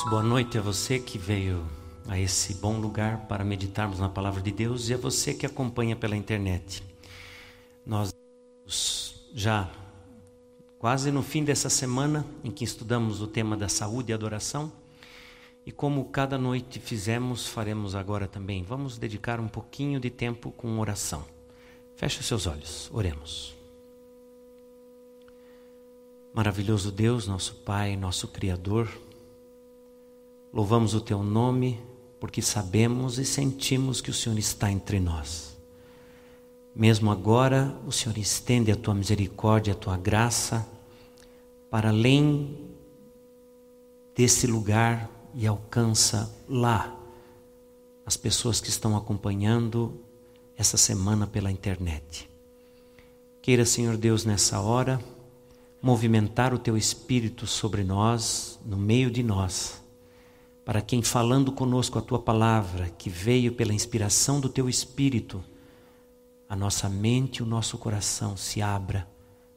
Boa noite a você que veio a esse bom lugar para meditarmos na palavra de Deus e a você que acompanha pela internet. Nós já quase no fim dessa semana em que estudamos o tema da saúde e adoração. E como cada noite fizemos, faremos agora também. Vamos dedicar um pouquinho de tempo com oração. Feche seus olhos, oremos. Maravilhoso Deus, nosso Pai, nosso Criador, louvamos o Teu nome porque sabemos e sentimos que o Senhor está entre nós. Mesmo agora, o Senhor estende a Tua misericórdia, a Tua graça, para além desse lugar e alcança lá as pessoas que estão acompanhando essa semana pela internet. Queira, Senhor Deus, nessa hora, movimentar o teu espírito sobre nós, no meio de nós, para quem falando conosco a tua palavra, que veio pela inspiração do teu espírito, a nossa mente e o nosso coração se abra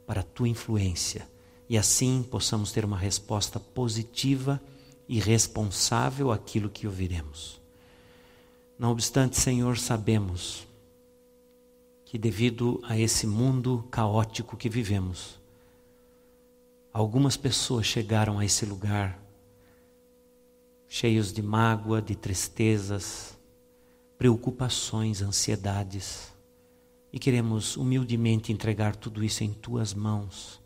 para a tua influência e assim possamos ter uma resposta positiva e responsável àquilo que ouviremos. Não obstante, Senhor, sabemos que devido a esse mundo caótico que vivemos, Algumas pessoas chegaram a esse lugar cheios de mágoa, de tristezas, preocupações, ansiedades. E queremos humildemente entregar tudo isso em tuas mãos,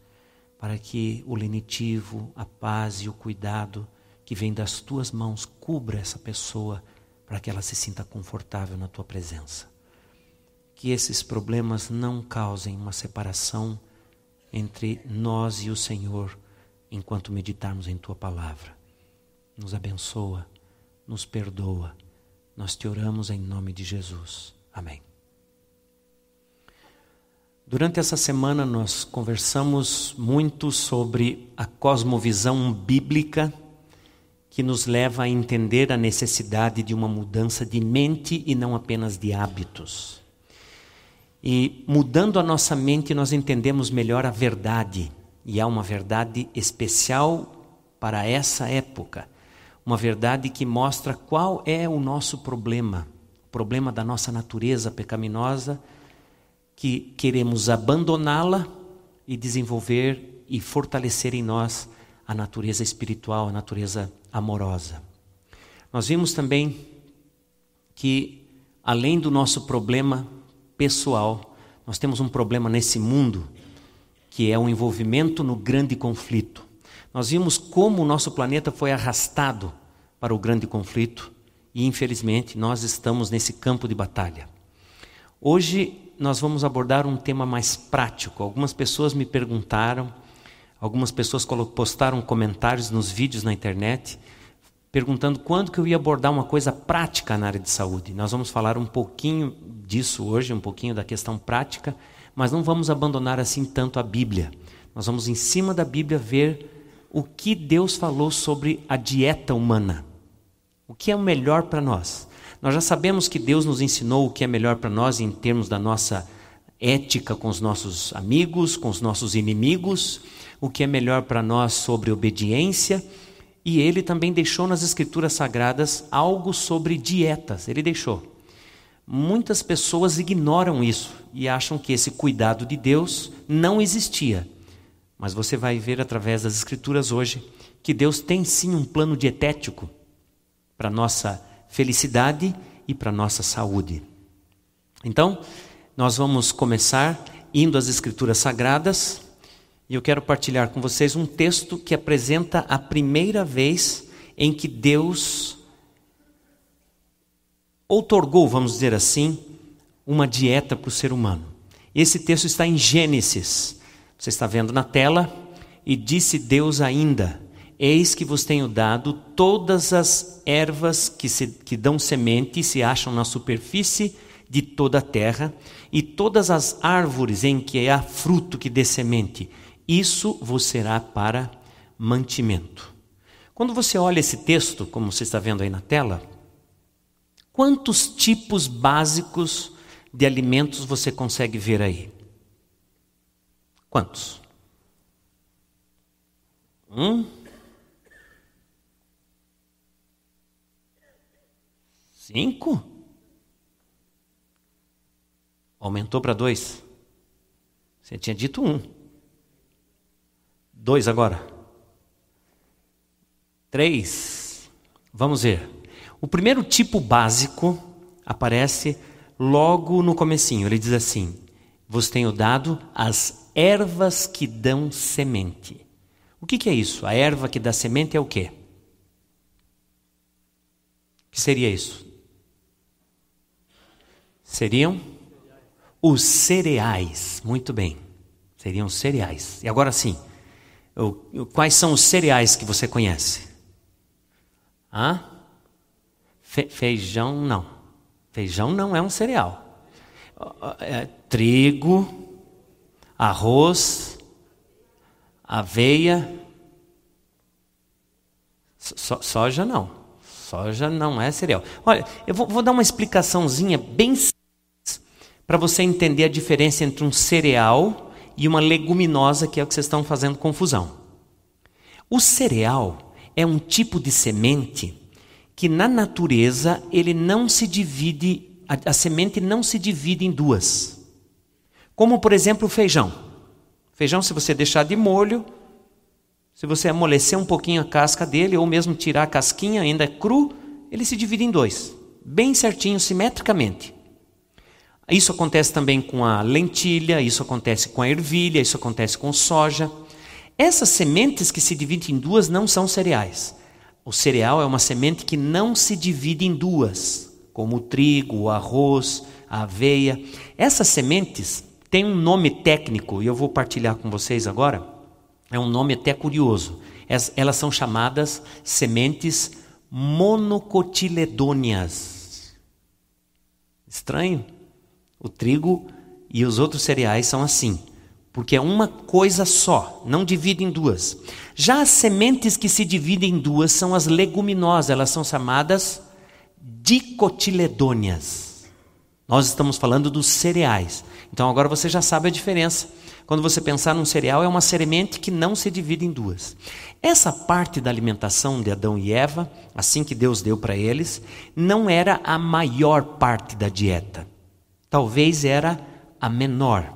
para que o lenitivo, a paz e o cuidado que vem das tuas mãos cubra essa pessoa, para que ela se sinta confortável na tua presença. Que esses problemas não causem uma separação entre nós e o Senhor enquanto meditarmos em tua palavra. Nos abençoa, nos perdoa. Nós te oramos em nome de Jesus. Amém. Durante essa semana nós conversamos muito sobre a cosmovisão bíblica que nos leva a entender a necessidade de uma mudança de mente e não apenas de hábitos. E mudando a nossa mente, nós entendemos melhor a verdade. E há uma verdade especial para essa época. Uma verdade que mostra qual é o nosso problema, o problema da nossa natureza pecaminosa, que queremos abandoná-la e desenvolver e fortalecer em nós a natureza espiritual, a natureza amorosa. Nós vimos também que, além do nosso problema pessoal. Nós temos um problema nesse mundo que é o envolvimento no grande conflito. Nós vimos como o nosso planeta foi arrastado para o grande conflito e, infelizmente, nós estamos nesse campo de batalha. Hoje nós vamos abordar um tema mais prático. Algumas pessoas me perguntaram, algumas pessoas postaram comentários nos vídeos na internet perguntando quando que eu ia abordar uma coisa prática na área de saúde. Nós vamos falar um pouquinho disso hoje, um pouquinho da questão prática, mas não vamos abandonar assim tanto a Bíblia. Nós vamos em cima da Bíblia ver o que Deus falou sobre a dieta humana. O que é o melhor para nós? Nós já sabemos que Deus nos ensinou o que é melhor para nós em termos da nossa ética com os nossos amigos, com os nossos inimigos, o que é melhor para nós sobre obediência e ele também deixou nas Escrituras Sagradas algo sobre dietas. Ele deixou. Muitas pessoas ignoram isso e acham que esse cuidado de Deus não existia. Mas você vai ver através das Escrituras hoje que Deus tem sim um plano dietético para nossa felicidade e para nossa saúde. Então, nós vamos começar indo às Escrituras Sagradas e eu quero partilhar com vocês um texto que apresenta a primeira vez em que Deus outorgou, vamos dizer assim, uma dieta para o ser humano. Esse texto está em Gênesis. Você está vendo na tela? E disse Deus ainda: Eis que vos tenho dado todas as ervas que, se, que dão semente e se acham na superfície de toda a terra, e todas as árvores em que há fruto que dê semente, isso vos será para mantimento. Quando você olha esse texto, como você está vendo aí na tela, quantos tipos básicos de alimentos você consegue ver aí? Quantos? Um, Cinco? Aumentou para dois. Você tinha dito um. Dois agora. Três. Vamos ver. O primeiro tipo básico aparece logo no comecinho. Ele diz assim: Vos tenho dado as ervas que dão semente. O que, que é isso? A erva que dá semente é o quê? O que seria isso? Seriam os cereais. Muito bem. Seriam os cereais. E agora sim, quais são os cereais que você conhece? Hã? Fe feijão não. Feijão não é um cereal. É, trigo, arroz, aveia. So soja não. Soja não é cereal. Olha, eu vou, vou dar uma explicaçãozinha bem simples para você entender a diferença entre um cereal e uma leguminosa, que é o que vocês estão fazendo confusão. O cereal é um tipo de semente que na natureza ele não se divide, a, a semente não se divide em duas. Como por exemplo o feijão. Feijão, se você deixar de molho, se você amolecer um pouquinho a casca dele, ou mesmo tirar a casquinha, ainda é cru, ele se divide em dois, bem certinho, simetricamente. Isso acontece também com a lentilha, isso acontece com a ervilha, isso acontece com soja. Essas sementes que se dividem em duas não são cereais. O cereal é uma semente que não se divide em duas, como o trigo, o arroz, a aveia. Essas sementes têm um nome técnico e eu vou partilhar com vocês agora. É um nome até curioso. Elas são chamadas sementes monocotiledôneas. Estranho? O trigo e os outros cereais são assim porque é uma coisa só, não divide em duas. Já as sementes que se dividem em duas são as leguminosas, elas são chamadas dicotiledôneas. Nós estamos falando dos cereais. Então agora você já sabe a diferença. Quando você pensar num cereal, é uma semente que não se divide em duas. Essa parte da alimentação de Adão e Eva, assim que Deus deu para eles, não era a maior parte da dieta. Talvez era a menor.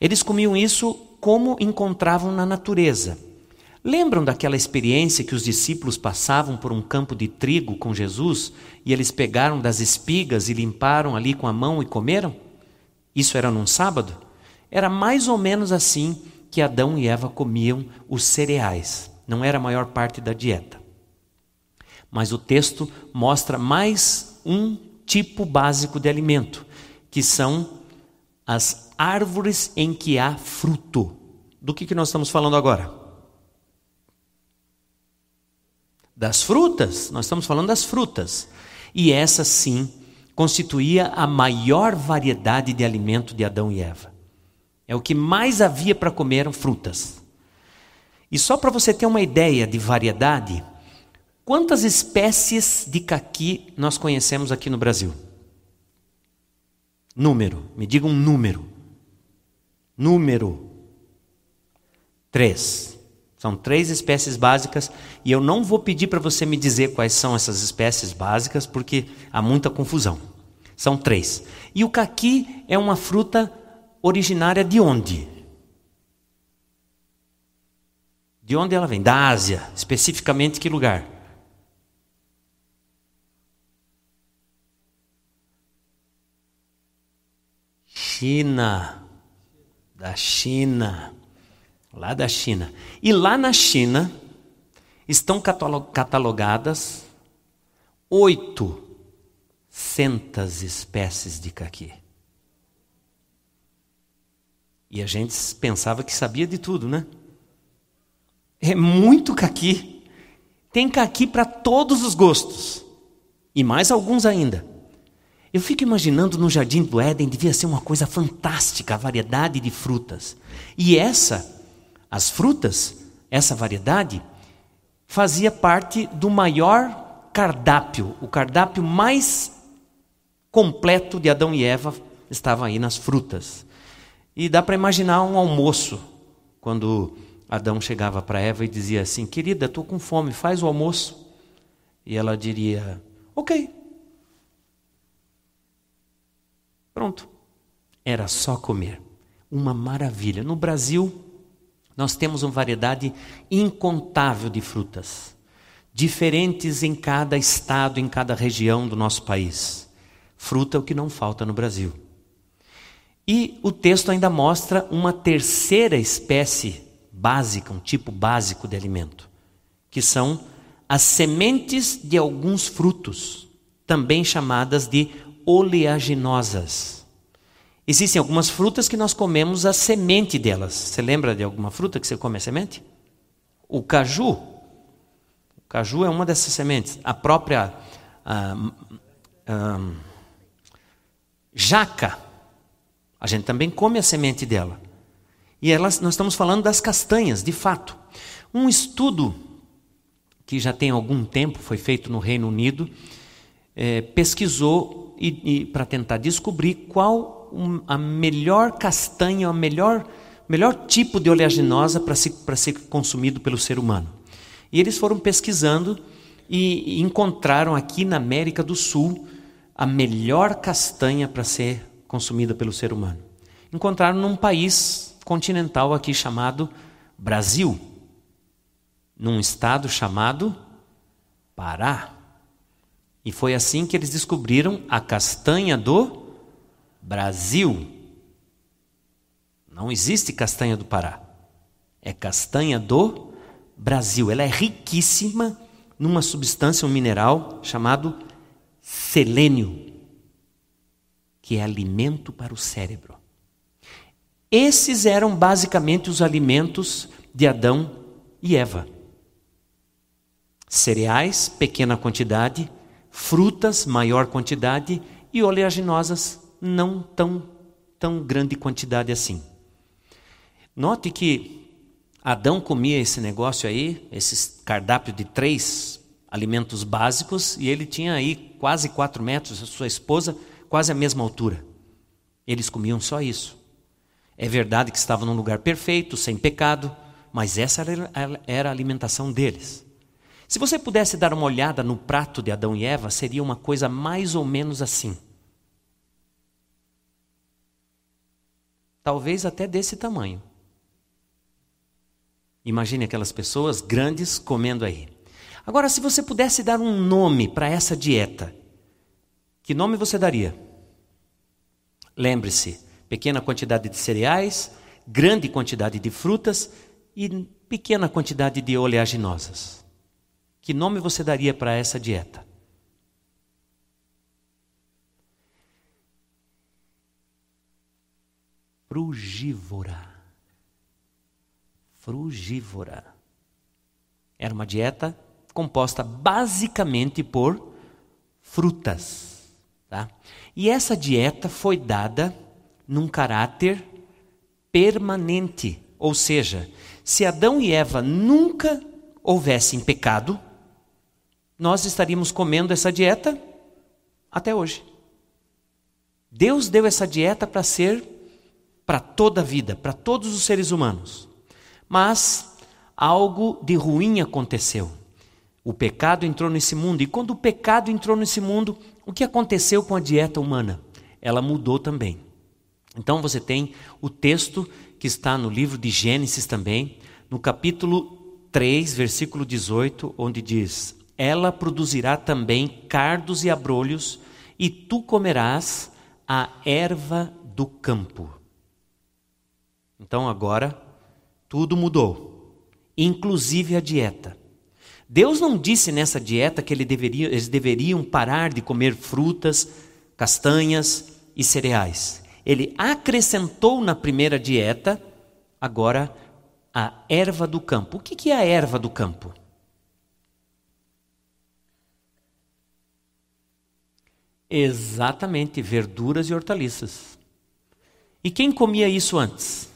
Eles comiam isso como encontravam na natureza. Lembram daquela experiência que os discípulos passavam por um campo de trigo com Jesus e eles pegaram das espigas e limparam ali com a mão e comeram? Isso era num sábado? Era mais ou menos assim que Adão e Eva comiam os cereais. Não era a maior parte da dieta. Mas o texto mostra mais um tipo básico de alimento, que são as árvores em que há fruto. Do que, que nós estamos falando agora? Das frutas, nós estamos falando das frutas. E essa sim constituía a maior variedade de alimento de Adão e Eva. É o que mais havia para comer frutas. E só para você ter uma ideia de variedade, quantas espécies de caqui nós conhecemos aqui no Brasil? Número, me diga um número. Número três. São três espécies básicas e eu não vou pedir para você me dizer quais são essas espécies básicas porque há muita confusão. São três. E o caqui é uma fruta originária de onde? De onde ela vem? Da Ásia. Especificamente que lugar? China da China, lá da China. E lá na China estão catalogadas oitocentas espécies de caqui. E a gente pensava que sabia de tudo, né? É muito caqui. Tem caqui para todos os gostos. E mais alguns ainda. Eu fico imaginando no jardim do Éden devia ser uma coisa fantástica a variedade de frutas. E essa, as frutas, essa variedade, fazia parte do maior cardápio, o cardápio mais completo de Adão e Eva estava aí nas frutas. E dá para imaginar um almoço, quando Adão chegava para Eva e dizia assim: Querida, estou com fome, faz o almoço. E ela diria: Ok, Pronto. Era só comer. Uma maravilha. No Brasil, nós temos uma variedade incontável de frutas, diferentes em cada estado, em cada região do nosso país. Fruta é o que não falta no Brasil. E o texto ainda mostra uma terceira espécie básica, um tipo básico de alimento, que são as sementes de alguns frutos, também chamadas de oleaginosas. Existem algumas frutas que nós comemos a semente delas. Você lembra de alguma fruta que você come a semente? O caju. O caju é uma dessas sementes. A própria ah, ah, jaca. A gente também come a semente dela. E elas, nós estamos falando das castanhas, de fato. Um estudo que já tem algum tempo, foi feito no Reino Unido, é, pesquisou e, e para tentar descobrir qual um, a melhor castanha, o melhor, melhor tipo de oleaginosa para ser, ser consumido pelo ser humano. E eles foram pesquisando e encontraram aqui na América do Sul a melhor castanha para ser consumida pelo ser humano. Encontraram num país continental aqui chamado Brasil num estado chamado Pará. E foi assim que eles descobriram a castanha do Brasil. Não existe castanha do Pará. É castanha do Brasil. Ela é riquíssima numa substância, um mineral chamado selênio, que é alimento para o cérebro. Esses eram basicamente os alimentos de Adão e Eva cereais, pequena quantidade, frutas, maior quantidade e oleaginosas, não tão, tão grande quantidade assim. Note que Adão comia esse negócio aí, esse cardápio de três alimentos básicos, e ele tinha aí quase quatro metros, a sua esposa quase a mesma altura. Eles comiam só isso. É verdade que estavam num lugar perfeito, sem pecado, mas essa era a alimentação deles. Se você pudesse dar uma olhada no prato de Adão e Eva, seria uma coisa mais ou menos assim. Talvez até desse tamanho. Imagine aquelas pessoas grandes comendo aí. Agora, se você pudesse dar um nome para essa dieta, que nome você daria? Lembre-se: pequena quantidade de cereais, grande quantidade de frutas e pequena quantidade de oleaginosas. Que nome você daria para essa dieta? Frugívora. Frugívora. Era uma dieta composta basicamente por frutas. Tá? E essa dieta foi dada num caráter permanente. Ou seja, se Adão e Eva nunca houvessem pecado, nós estaríamos comendo essa dieta até hoje. Deus deu essa dieta para ser para toda a vida, para todos os seres humanos. Mas algo de ruim aconteceu. O pecado entrou nesse mundo, e quando o pecado entrou nesse mundo, o que aconteceu com a dieta humana? Ela mudou também. Então você tem o texto que está no livro de Gênesis também, no capítulo 3, versículo 18, onde diz: ela produzirá também cardos e abrolhos, e tu comerás a erva do campo. Então agora tudo mudou, inclusive a dieta. Deus não disse nessa dieta que ele deveria, eles deveriam parar de comer frutas, castanhas e cereais. Ele acrescentou na primeira dieta, agora, a erva do campo. O que é a erva do campo? Exatamente, verduras e hortaliças. E quem comia isso antes?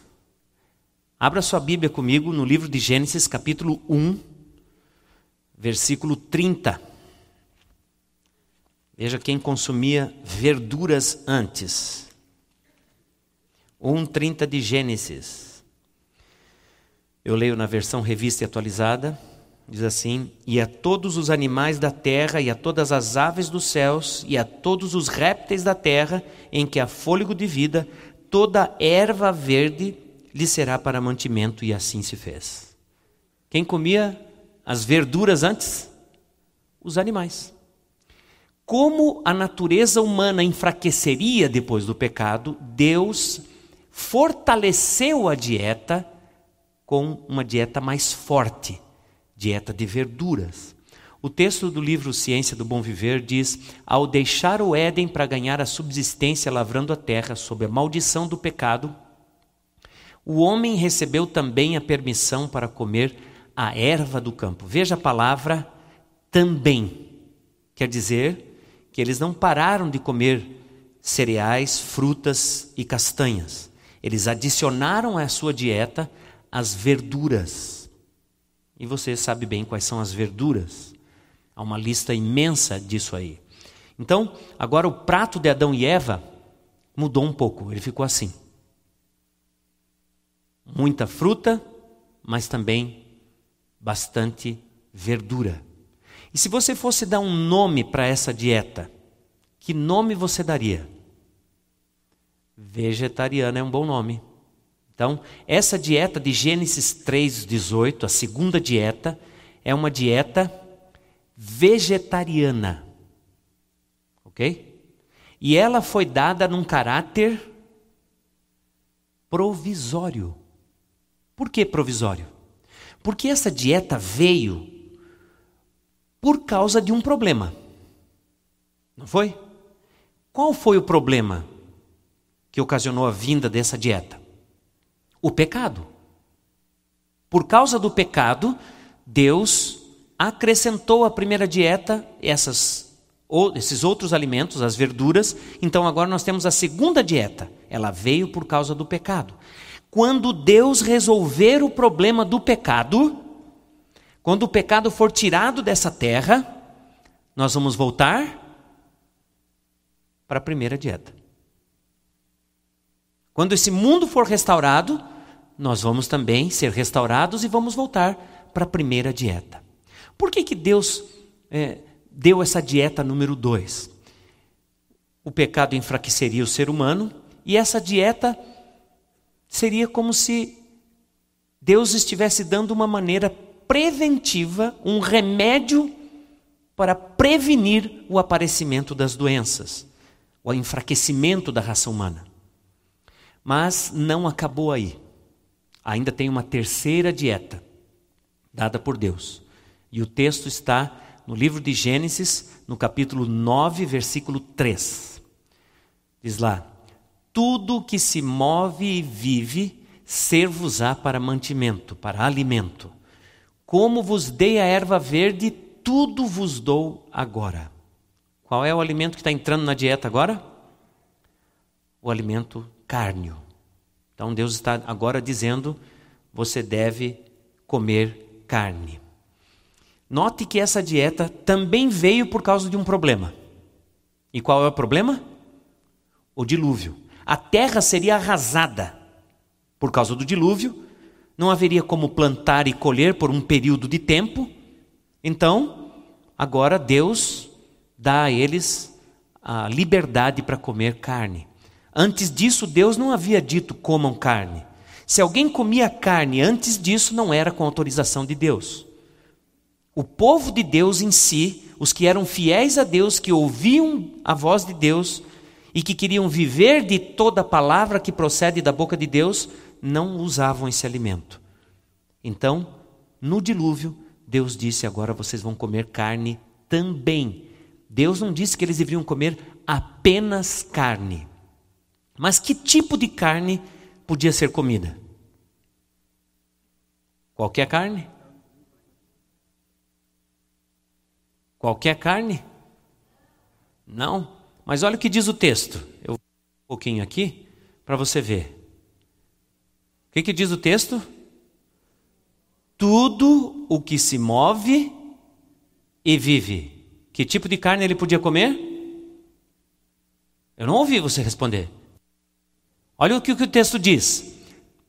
Abra sua Bíblia comigo no livro de Gênesis, capítulo 1, versículo 30. Veja quem consumia verduras antes. 1,30 de Gênesis. Eu leio na versão revista e atualizada. Diz assim: E a todos os animais da terra, e a todas as aves dos céus, e a todos os répteis da terra, em que há fôlego de vida, toda erva verde lhe será para mantimento, e assim se fez. Quem comia as verduras antes? Os animais. Como a natureza humana enfraqueceria depois do pecado, Deus fortaleceu a dieta com uma dieta mais forte, dieta de verduras. O texto do livro Ciência do Bom Viver diz: Ao deixar o Éden para ganhar a subsistência lavrando a terra sob a maldição do pecado, o homem recebeu também a permissão para comer a erva do campo. Veja a palavra também. Quer dizer que eles não pararam de comer cereais, frutas e castanhas. Eles adicionaram à sua dieta as verduras. E você sabe bem quais são as verduras. Há uma lista imensa disso aí. Então, agora o prato de Adão e Eva mudou um pouco, ele ficou assim. Muita fruta, mas também bastante verdura. E se você fosse dar um nome para essa dieta, que nome você daria? Vegetariana é um bom nome. Então, essa dieta de Gênesis 3:18, a segunda dieta, é uma dieta vegetariana. OK? E ela foi dada num caráter provisório. Por que provisório? Porque essa dieta veio por causa de um problema. Não foi? Qual foi o problema que ocasionou a vinda dessa dieta? O pecado. Por causa do pecado, Deus acrescentou à primeira dieta essas, esses outros alimentos, as verduras. Então agora nós temos a segunda dieta. Ela veio por causa do pecado. Quando Deus resolver o problema do pecado, quando o pecado for tirado dessa terra, nós vamos voltar para a primeira dieta. Quando esse mundo for restaurado, nós vamos também ser restaurados e vamos voltar para a primeira dieta. Por que, que Deus é, deu essa dieta número dois? O pecado enfraqueceria o ser humano e essa dieta seria como se Deus estivesse dando uma maneira preventiva, um remédio para prevenir o aparecimento das doenças, o enfraquecimento da raça humana. Mas não acabou aí. Ainda tem uma terceira dieta dada por Deus. E o texto está no livro de Gênesis, no capítulo 9, versículo 3. Diz lá: Tudo que se move e vive, ser-vos-á para mantimento, para alimento. Como vos dei a erva verde, tudo vos dou agora. Qual é o alimento que está entrando na dieta agora? O alimento cárneo. Então Deus está agora dizendo: você deve comer carne. Note que essa dieta também veio por causa de um problema. E qual é o problema? O dilúvio. A terra seria arrasada por causa do dilúvio, não haveria como plantar e colher por um período de tempo. Então, agora Deus dá a eles a liberdade para comer carne. Antes disso, Deus não havia dito comam carne. Se alguém comia carne antes disso, não era com autorização de Deus. O povo de Deus em si, os que eram fiéis a Deus, que ouviam a voz de Deus e que queriam viver de toda palavra que procede da boca de Deus, não usavam esse alimento. Então, no dilúvio, Deus disse: agora vocês vão comer carne também. Deus não disse que eles deveriam comer apenas carne. Mas que tipo de carne podia ser comida? Qualquer carne? Qualquer carne? Não. Mas olha o que diz o texto. Eu vou um pouquinho aqui para você ver. O que, que diz o texto? Tudo o que se move e vive. Que tipo de carne ele podia comer? Eu não ouvi você responder. Olha o que o texto diz: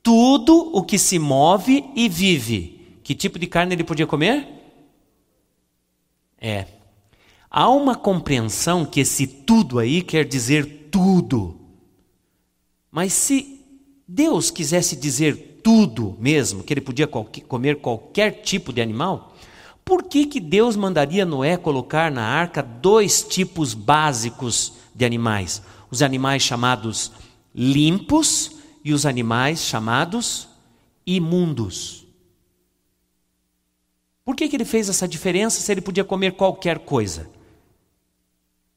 tudo o que se move e vive. Que tipo de carne ele podia comer? É. Há uma compreensão que esse tudo aí quer dizer tudo. Mas se Deus quisesse dizer tudo mesmo, que ele podia comer qualquer tipo de animal, por que, que Deus mandaria Noé colocar na arca dois tipos básicos de animais? Os animais chamados limpos e os animais chamados imundos. Por que, que ele fez essa diferença se ele podia comer qualquer coisa?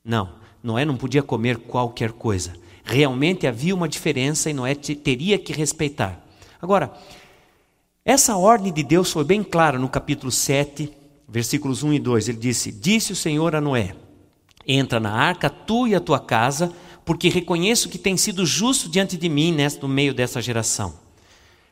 Não, Noé não podia comer qualquer coisa. Realmente havia uma diferença e Noé teria que respeitar. Agora, essa ordem de Deus foi bem clara no capítulo 7, versículos 1 e 2. Ele disse: Disse o Senhor a Noé: Entra na arca, tu e a tua casa, porque reconheço que tem sido justo diante de mim no meio dessa geração.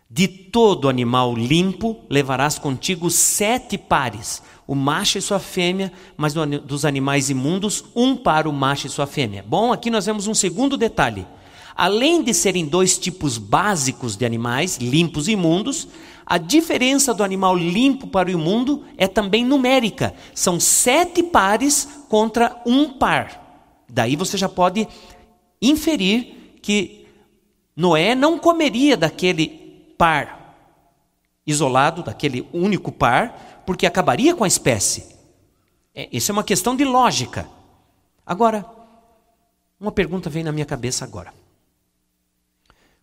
De todo animal limpo levarás contigo sete pares, o macho e sua fêmea, mas dos animais imundos, um para o macho e sua fêmea. Bom, aqui nós vemos um segundo detalhe. Além de serem dois tipos básicos de animais, limpos e imundos, a diferença do animal limpo para o imundo é também numérica. São sete pares contra um par. Daí você já pode inferir que Noé não comeria daquele par isolado, daquele único par, porque acabaria com a espécie. É, isso é uma questão de lógica. Agora, uma pergunta vem na minha cabeça agora.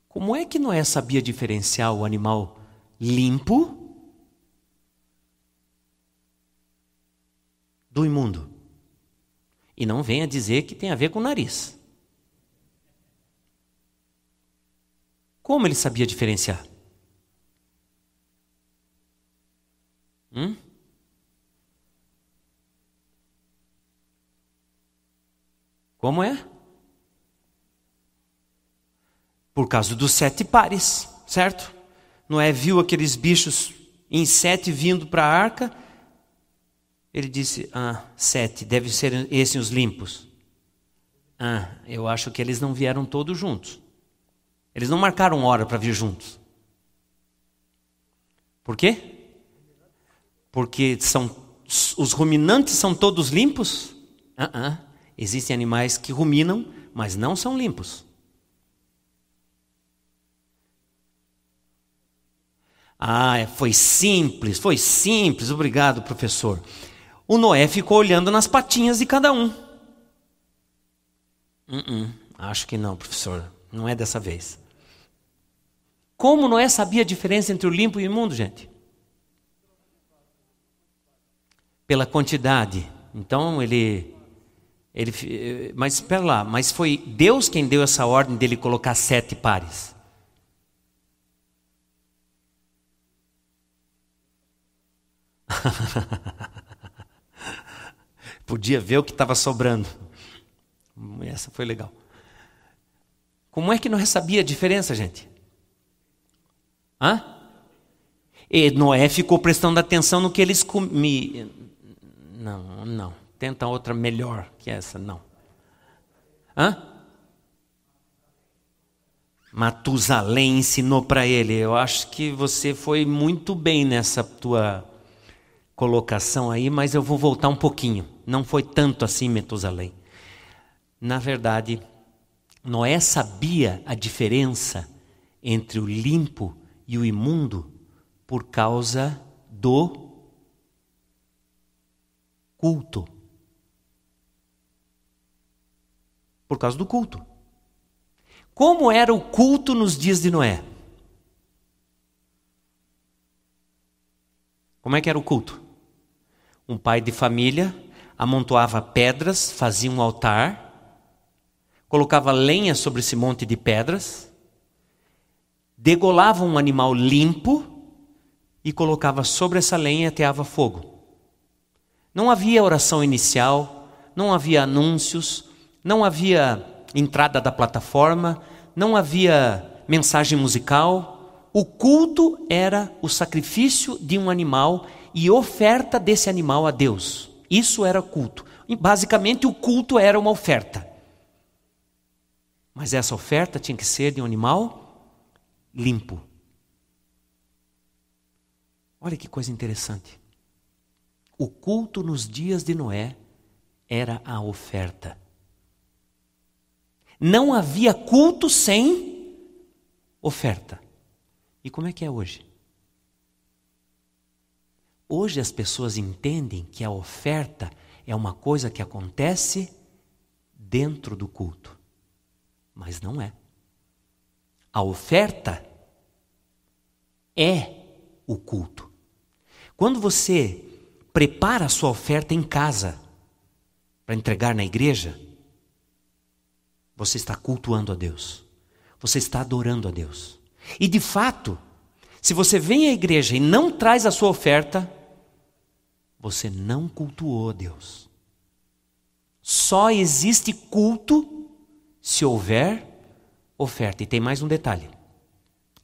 Como é que Noé sabia diferenciar o animal limpo do imundo? E não venha dizer que tem a ver com o nariz. Como ele sabia diferenciar? Hum? Como é? Por causa dos sete pares, certo? Noé viu aqueles bichos em sete vindo para a arca. Ele disse: Ah, sete, devem ser esses os limpos. Ah, eu acho que eles não vieram todos juntos. Eles não marcaram hora para vir juntos. Por quê? Porque são os ruminantes são todos limpos? Uh -uh. Existem animais que ruminam, mas não são limpos. Ah, é, foi simples, foi simples, obrigado, professor. O Noé ficou olhando nas patinhas de cada um. Uh acho que não, professor, não é dessa vez. Como Noé sabia a diferença entre o limpo e o imundo, gente? Pela quantidade. Então ele ele, mas espera lá, mas foi Deus quem deu essa ordem dele colocar sete pares. Podia ver o que estava sobrando. Essa foi legal. Como é que não sabia a diferença, gente? Hã? E Noé ficou prestando atenção no que eles comiam. Não, não. Tenta outra melhor que essa, não. Hã? Matusalém ensinou para ele. Eu acho que você foi muito bem nessa tua colocação aí, mas eu vou voltar um pouquinho. Não foi tanto assim Metusalém. Na verdade, Noé sabia a diferença entre o limpo e o imundo por causa do culto. Por causa do culto. Como era o culto nos dias de Noé? Como é que era o culto? Um pai de família amontoava pedras, fazia um altar, colocava lenha sobre esse monte de pedras, degolava um animal limpo e colocava sobre essa lenha e ateava fogo. Não havia oração inicial, não havia anúncios, não havia entrada da plataforma, não havia mensagem musical. O culto era o sacrifício de um animal e oferta desse animal a Deus. Isso era culto. Basicamente, o culto era uma oferta. Mas essa oferta tinha que ser de um animal limpo. Olha que coisa interessante. O culto nos dias de Noé era a oferta. Não havia culto sem oferta. E como é que é hoje? Hoje as pessoas entendem que a oferta é uma coisa que acontece dentro do culto. Mas não é. A oferta é o culto. Quando você prepara a sua oferta em casa para entregar na igreja, você está cultuando a Deus. Você está adorando a Deus. E de fato, se você vem à igreja e não traz a sua oferta, você não cultuou a Deus. Só existe culto se houver oferta. E tem mais um detalhe.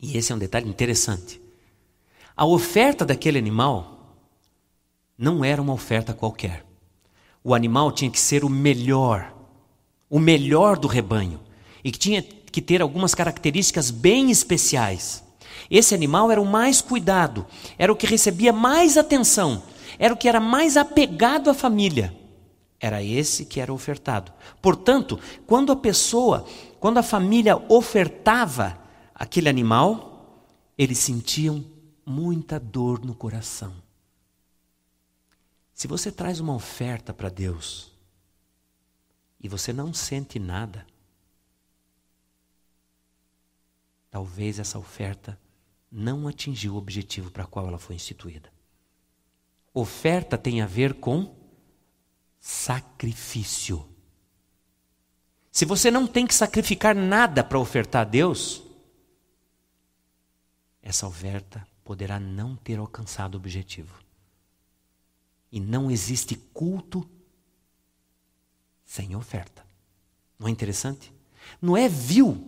E esse é um detalhe interessante. A oferta daquele animal não era uma oferta qualquer. O animal tinha que ser o melhor, o melhor do rebanho, e que tinha que ter algumas características bem especiais. Esse animal era o mais cuidado, era o que recebia mais atenção, era o que era mais apegado à família. Era esse que era ofertado. Portanto, quando a pessoa, quando a família ofertava aquele animal, eles sentiam muita dor no coração. Se você traz uma oferta para Deus e você não sente nada, talvez essa oferta não atingiu o objetivo para qual ela foi instituída. Oferta tem a ver com sacrifício. Se você não tem que sacrificar nada para ofertar a Deus, essa oferta poderá não ter alcançado o objetivo. E não existe culto sem oferta. Não é interessante? Noé viu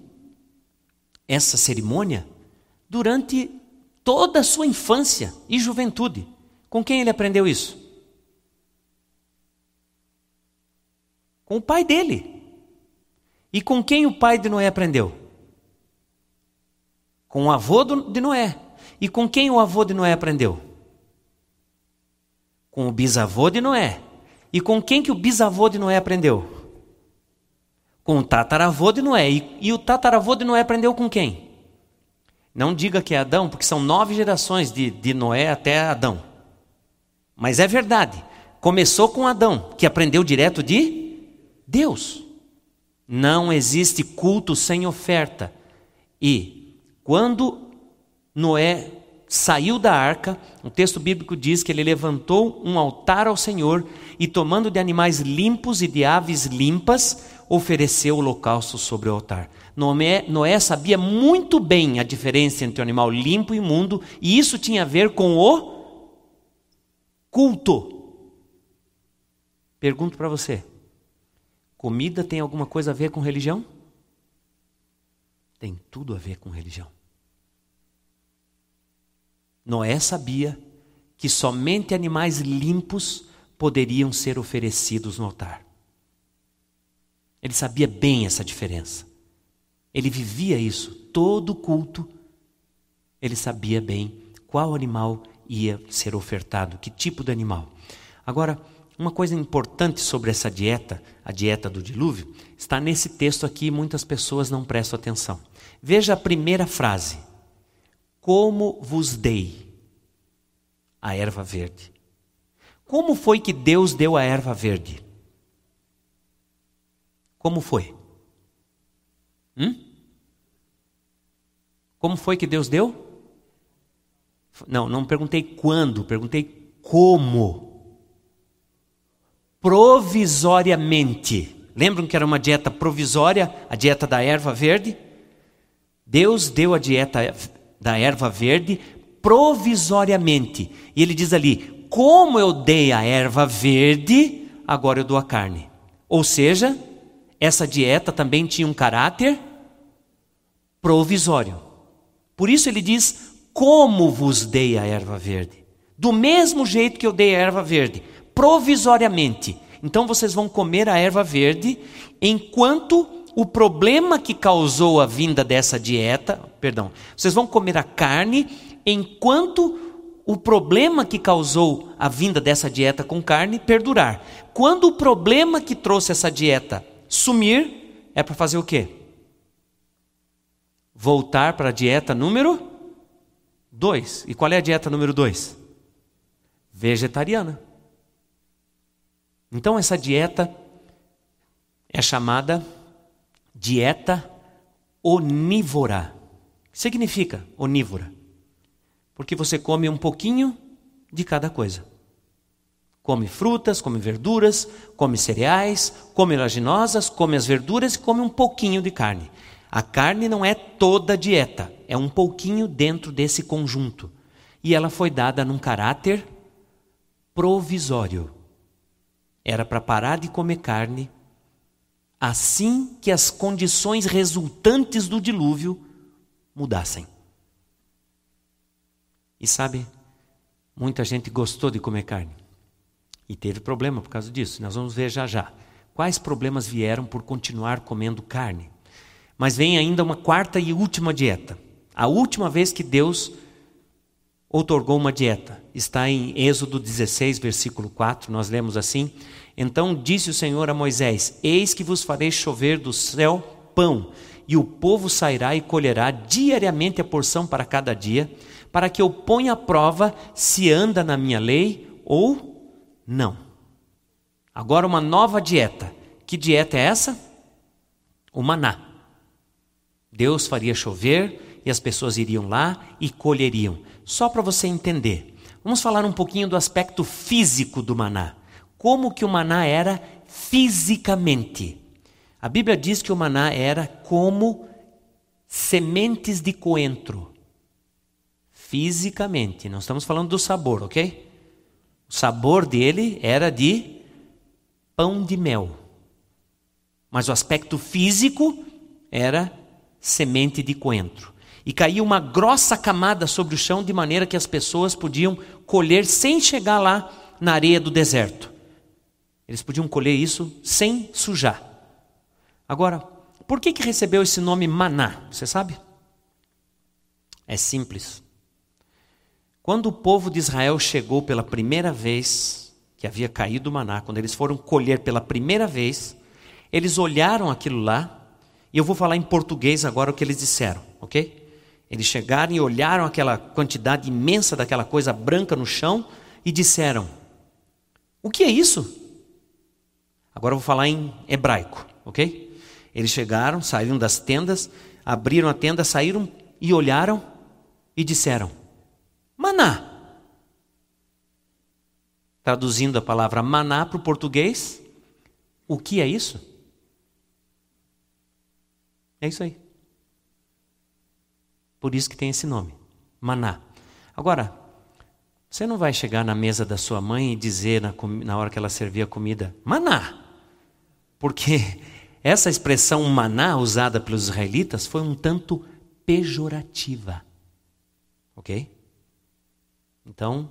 essa cerimônia durante toda a sua infância e juventude. Com quem ele aprendeu isso? Com o pai dele. E com quem o pai de Noé aprendeu? Com o avô de Noé. E com quem o avô de Noé aprendeu? Com o bisavô de Noé. E com quem que o bisavô de Noé aprendeu? Com o tataravô de Noé. E, e o tataravô de Noé aprendeu com quem? Não diga que é Adão, porque são nove gerações de, de Noé até Adão. Mas é verdade. Começou com Adão, que aprendeu direto de Deus. Não existe culto sem oferta. E quando Noé saiu da arca, o texto bíblico diz que ele levantou um altar ao Senhor e, tomando de animais limpos e de aves limpas, ofereceu o holocausto sobre o altar. Noé, Noé sabia muito bem a diferença entre o animal limpo e imundo, e isso tinha a ver com o culto. Pergunto para você: comida tem alguma coisa a ver com religião? Tem tudo a ver com religião. Noé sabia que somente animais limpos poderiam ser oferecidos no altar. Ele sabia bem essa diferença. Ele vivia isso. Todo culto, ele sabia bem qual animal ia ser ofertado, que tipo de animal. Agora, uma coisa importante sobre essa dieta, a dieta do dilúvio, está nesse texto aqui e muitas pessoas não prestam atenção. Veja a primeira frase: Como vos dei a erva verde. Como foi que Deus deu a erva verde? Como foi? Hum? Como foi que Deus deu? Não, não perguntei quando, perguntei como. Provisoriamente. Lembram que era uma dieta provisória, a dieta da erva verde? Deus deu a dieta da erva verde provisoriamente. E ele diz ali: como eu dei a erva verde, agora eu dou a carne. Ou seja, essa dieta também tinha um caráter provisório. Por isso ele diz: como vos dei a erva verde. Do mesmo jeito que eu dei a erva verde, provisoriamente. Então vocês vão comer a erva verde enquanto o problema que causou a vinda dessa dieta, perdão, vocês vão comer a carne enquanto o problema que causou a vinda dessa dieta com carne perdurar. Quando o problema que trouxe essa dieta sumir, é para fazer o quê? Voltar para a dieta número 2. E qual é a dieta número 2? Vegetariana. Então essa dieta é chamada dieta onívora. Significa onívora porque você come um pouquinho de cada coisa. Come frutas, come verduras, come cereais, come oleaginosas, come as verduras e come um pouquinho de carne. A carne não é toda a dieta, é um pouquinho dentro desse conjunto. E ela foi dada num caráter provisório. Era para parar de comer carne assim que as condições resultantes do dilúvio mudassem. E sabe, muita gente gostou de comer carne e teve problema por causa disso. Nós vamos ver já já. Quais problemas vieram por continuar comendo carne? Mas vem ainda uma quarta e última dieta. A última vez que Deus outorgou uma dieta está em Êxodo 16, versículo 4. Nós lemos assim: Então disse o Senhor a Moisés: Eis que vos farei chover do céu pão, e o povo sairá e colherá diariamente a porção para cada dia para que eu ponha à prova se anda na minha lei ou não. Agora, uma nova dieta. Que dieta é essa? O maná. Deus faria chover e as pessoas iriam lá e colheriam. Só para você entender. Vamos falar um pouquinho do aspecto físico do maná. Como que o maná era fisicamente? A Bíblia diz que o maná era como sementes de coentro fisicamente. Não estamos falando do sabor, ok? O sabor dele era de pão de mel. Mas o aspecto físico era semente de coentro. E caía uma grossa camada sobre o chão, de maneira que as pessoas podiam colher sem chegar lá na areia do deserto. Eles podiam colher isso sem sujar. Agora, por que, que recebeu esse nome maná? Você sabe? É simples. Quando o povo de Israel chegou pela primeira vez, que havia caído o maná, quando eles foram colher pela primeira vez, eles olharam aquilo lá, e eu vou falar em português agora o que eles disseram, ok? Eles chegaram e olharam aquela quantidade imensa daquela coisa branca no chão e disseram: O que é isso? Agora eu vou falar em hebraico, ok? Eles chegaram, saíram das tendas, abriram a tenda, saíram e olharam e disseram: Maná. Traduzindo a palavra maná para o português, o que é isso? É isso aí. Por isso que tem esse nome, maná. Agora, você não vai chegar na mesa da sua mãe e dizer na, na hora que ela servir a comida, maná. Porque essa expressão maná usada pelos israelitas foi um tanto pejorativa. Ok? Então,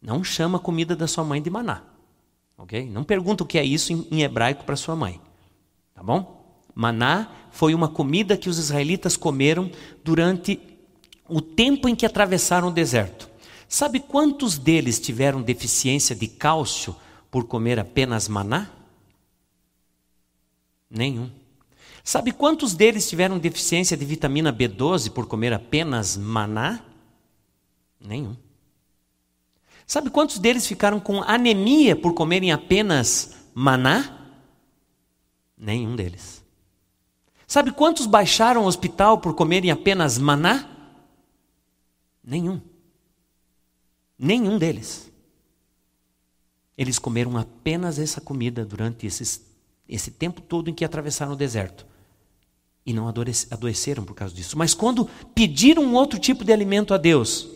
não chama a comida da sua mãe de maná. Ok? Não pergunta o que é isso em, em hebraico para sua mãe. Tá bom? Maná foi uma comida que os israelitas comeram durante o tempo em que atravessaram o deserto. Sabe quantos deles tiveram deficiência de cálcio por comer apenas maná? Nenhum. Sabe quantos deles tiveram deficiência de vitamina B12 por comer apenas maná? Nenhum. Sabe quantos deles ficaram com anemia por comerem apenas maná? Nenhum deles. Sabe quantos baixaram ao hospital por comerem apenas maná? Nenhum. Nenhum deles. Eles comeram apenas essa comida durante esses, esse tempo todo em que atravessaram o deserto. E não adoeceram por causa disso. Mas quando pediram um outro tipo de alimento a Deus,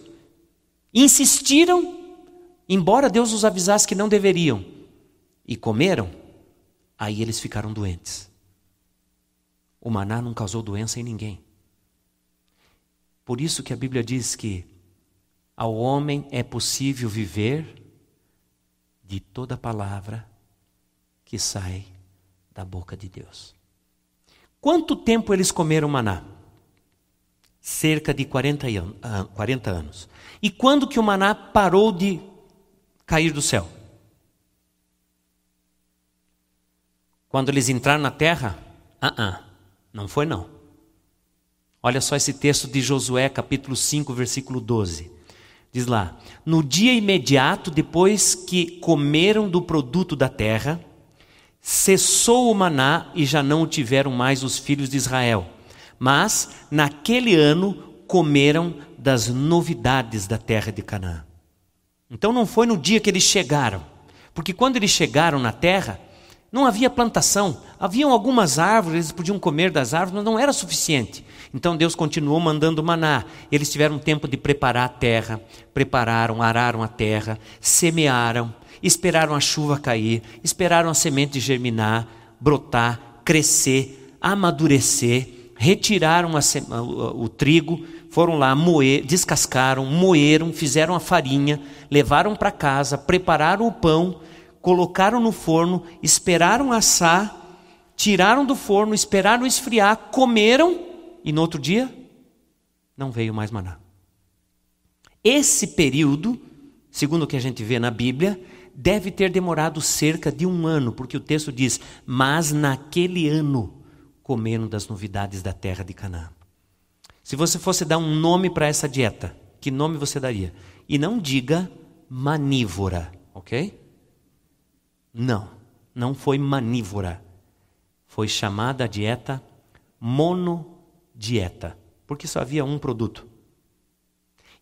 insistiram embora Deus os avisasse que não deveriam, e comeram, aí eles ficaram doentes. O maná não causou doença em ninguém. Por isso que a Bíblia diz que ao homem é possível viver de toda palavra que sai da boca de Deus. Quanto tempo eles comeram maná? cerca de 40, 40 anos. E quando que o maná parou de cair do céu? Quando eles entraram na terra? Ah, uh, -uh, não foi não. Olha só esse texto de Josué, capítulo 5, versículo 12. Diz lá: No dia imediato depois que comeram do produto da terra, cessou o maná e já não o tiveram mais os filhos de Israel. Mas naquele ano comeram das novidades da terra de Canaã. Então não foi no dia que eles chegaram, porque quando eles chegaram na terra, não havia plantação, haviam algumas árvores, eles podiam comer das árvores, mas não era suficiente. Então Deus continuou mandando maná. Eles tiveram tempo de preparar a terra, prepararam, araram a terra, semearam, esperaram a chuva cair, esperaram a semente germinar, brotar, crescer, amadurecer, retiraram o trigo, foram lá moer, descascaram, moeram, fizeram a farinha, levaram para casa, prepararam o pão, colocaram no forno, esperaram assar, tiraram do forno, esperaram esfriar, comeram e no outro dia não veio mais maná. Esse período, segundo o que a gente vê na Bíblia, deve ter demorado cerca de um ano, porque o texto diz: Mas naquele ano comeram das novidades da terra de Canaã. Se você fosse dar um nome para essa dieta, que nome você daria? E não diga manívora, ok? Não, não foi manívora. Foi chamada a dieta monodieta, porque só havia um produto.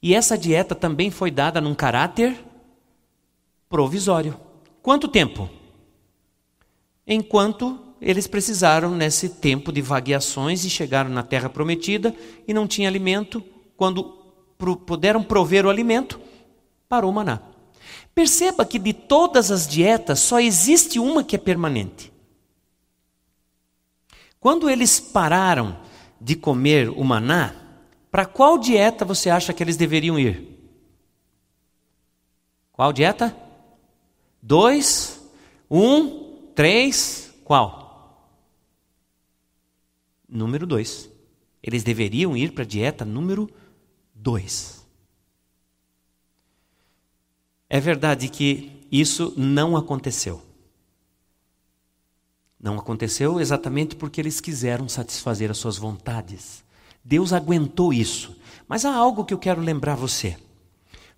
E essa dieta também foi dada num caráter provisório. Quanto tempo? Enquanto eles precisaram nesse tempo de vagueações e chegaram na terra prometida e não tinha alimento, quando puderam prover o alimento, parou o maná. Perceba que de todas as dietas só existe uma que é permanente. Quando eles pararam de comer o maná, para qual dieta você acha que eles deveriam ir? Qual dieta? Dois, um, três, qual? Número dois. Eles deveriam ir para a dieta número dois. É verdade que isso não aconteceu. Não aconteceu exatamente porque eles quiseram satisfazer as suas vontades. Deus aguentou isso. Mas há algo que eu quero lembrar você.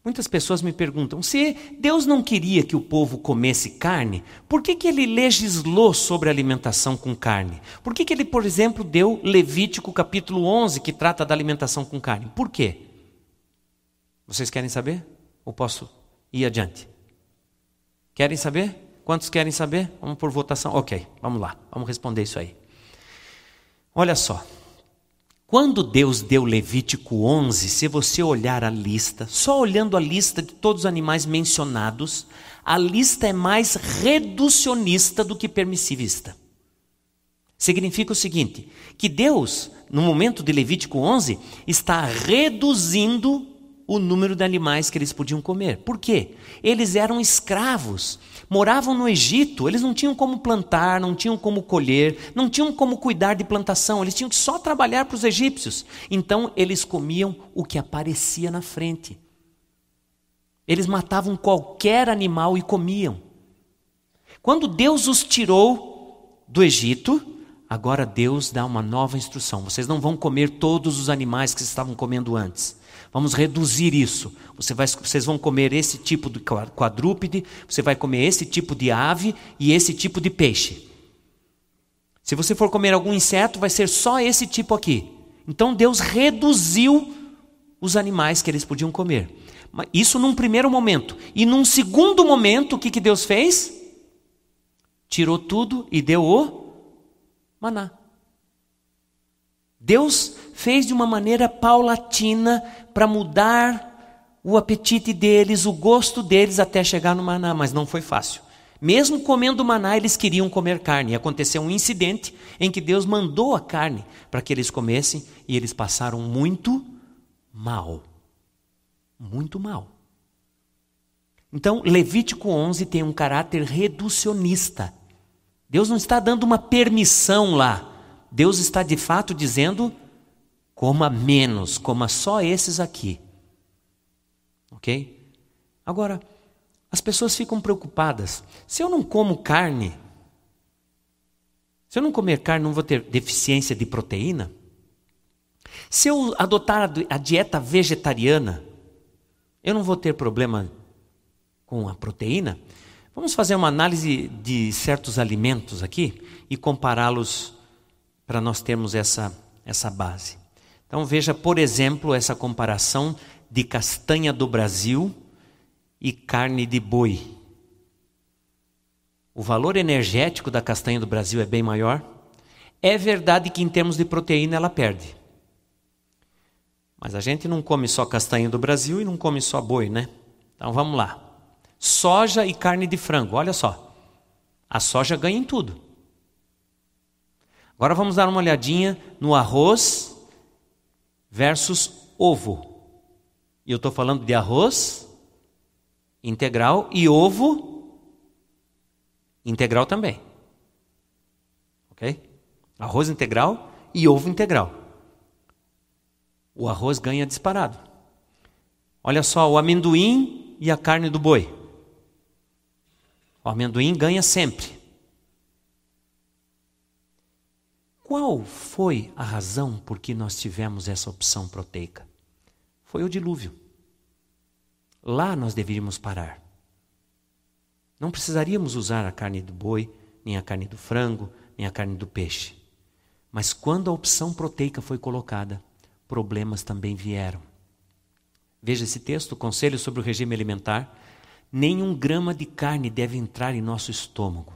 Muitas pessoas me perguntam: se Deus não queria que o povo comesse carne, por que, que ele legislou sobre alimentação com carne? Por que, que ele, por exemplo, deu Levítico capítulo 11, que trata da alimentação com carne? Por quê? Vocês querem saber? Ou posso ir adiante? Querem saber? Quantos querem saber? Vamos por votação? Ok, vamos lá, vamos responder isso aí. Olha só, quando Deus deu Levítico 11, se você olhar a lista, só olhando a lista de todos os animais mencionados, a lista é mais reducionista do que permissivista. Significa o seguinte: que Deus, no momento de Levítico 11, está reduzindo o número de animais que eles podiam comer. Por quê? Eles eram escravos, moravam no Egito, eles não tinham como plantar, não tinham como colher, não tinham como cuidar de plantação, eles tinham que só trabalhar para os egípcios. Então eles comiam o que aparecia na frente. Eles matavam qualquer animal e comiam. Quando Deus os tirou do Egito, agora Deus dá uma nova instrução: vocês não vão comer todos os animais que estavam comendo antes. Vamos reduzir isso. Você vai, vocês vão comer esse tipo de quadrúpede, você vai comer esse tipo de ave e esse tipo de peixe. Se você for comer algum inseto, vai ser só esse tipo aqui. Então Deus reduziu os animais que eles podiam comer. Isso num primeiro momento. E num segundo momento, o que, que Deus fez? Tirou tudo e deu o maná. Deus fez de uma maneira paulatina para mudar o apetite deles, o gosto deles até chegar no maná, mas não foi fácil. Mesmo comendo maná, eles queriam comer carne. E aconteceu um incidente em que Deus mandou a carne para que eles comessem e eles passaram muito mal. Muito mal. Então, Levítico 11 tem um caráter reducionista. Deus não está dando uma permissão lá. Deus está de fato dizendo: Coma menos, coma só esses aqui. Ok? Agora, as pessoas ficam preocupadas. Se eu não como carne, se eu não comer carne, não vou ter deficiência de proteína? Se eu adotar a dieta vegetariana, eu não vou ter problema com a proteína? Vamos fazer uma análise de certos alimentos aqui e compará-los para nós termos essa, essa base. Então veja, por exemplo, essa comparação de castanha do Brasil e carne de boi. O valor energético da castanha do Brasil é bem maior. É verdade que em termos de proteína ela perde. Mas a gente não come só castanha do Brasil e não come só boi, né? Então vamos lá. Soja e carne de frango, olha só. A soja ganha em tudo. Agora vamos dar uma olhadinha no arroz versus ovo. E eu estou falando de arroz integral e ovo integral também. Ok? Arroz integral e ovo integral. O arroz ganha disparado. Olha só, o amendoim e a carne do boi. O amendoim ganha sempre. Qual foi a razão por que nós tivemos essa opção proteica? Foi o dilúvio. Lá nós deveríamos parar. Não precisaríamos usar a carne do boi, nem a carne do frango, nem a carne do peixe. Mas quando a opção proteica foi colocada, problemas também vieram. Veja esse texto, Conselho sobre o Regime Alimentar. Nenhum grama de carne deve entrar em nosso estômago.